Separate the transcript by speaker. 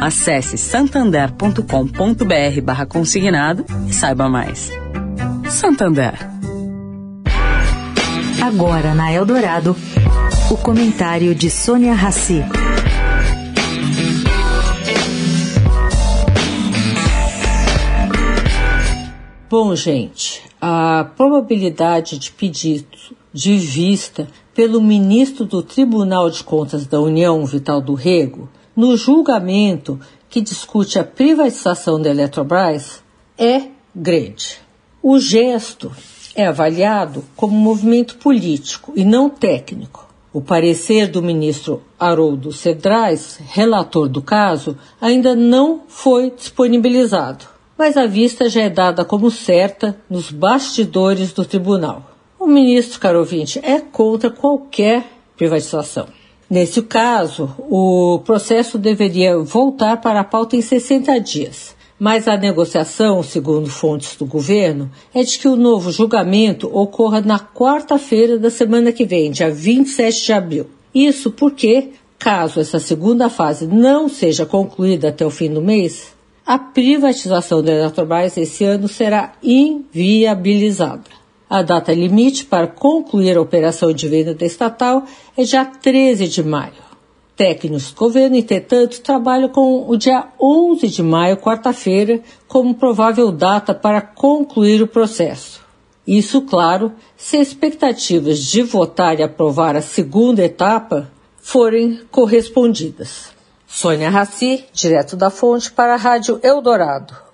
Speaker 1: Acesse santander.com.br barra consignado e saiba mais. Santander.
Speaker 2: Agora na Eldorado, o comentário de Sônia Rassi.
Speaker 3: Bom, gente, a probabilidade de pedido de vista pelo ministro do Tribunal de Contas da União, Vital do Rego, no julgamento que discute a privatização da Eletrobras é grande. O gesto é avaliado como movimento político e não técnico. O parecer do ministro Haroldo Cedrais, relator do caso, ainda não foi disponibilizado, mas a vista já é dada como certa nos bastidores do tribunal. O ministro, caro ouvinte, é contra qualquer privatização. Nesse caso, o processo deveria voltar para a pauta em 60 dias. Mas a negociação, segundo fontes do governo, é de que o novo julgamento ocorra na quarta-feira da semana que vem, dia 27 de abril. Isso porque, caso essa segunda fase não seja concluída até o fim do mês, a privatização da Eletrobras esse ano será inviabilizada. A data limite para concluir a operação de venda da estatal é dia 13 de maio. Técnicos do governo, entretanto, trabalham com o dia 11 de maio, quarta-feira, como provável data para concluir o processo. Isso, claro, se expectativas de votar e aprovar a segunda etapa forem correspondidas. Sônia Raci, direto da fonte para a Rádio Eldorado.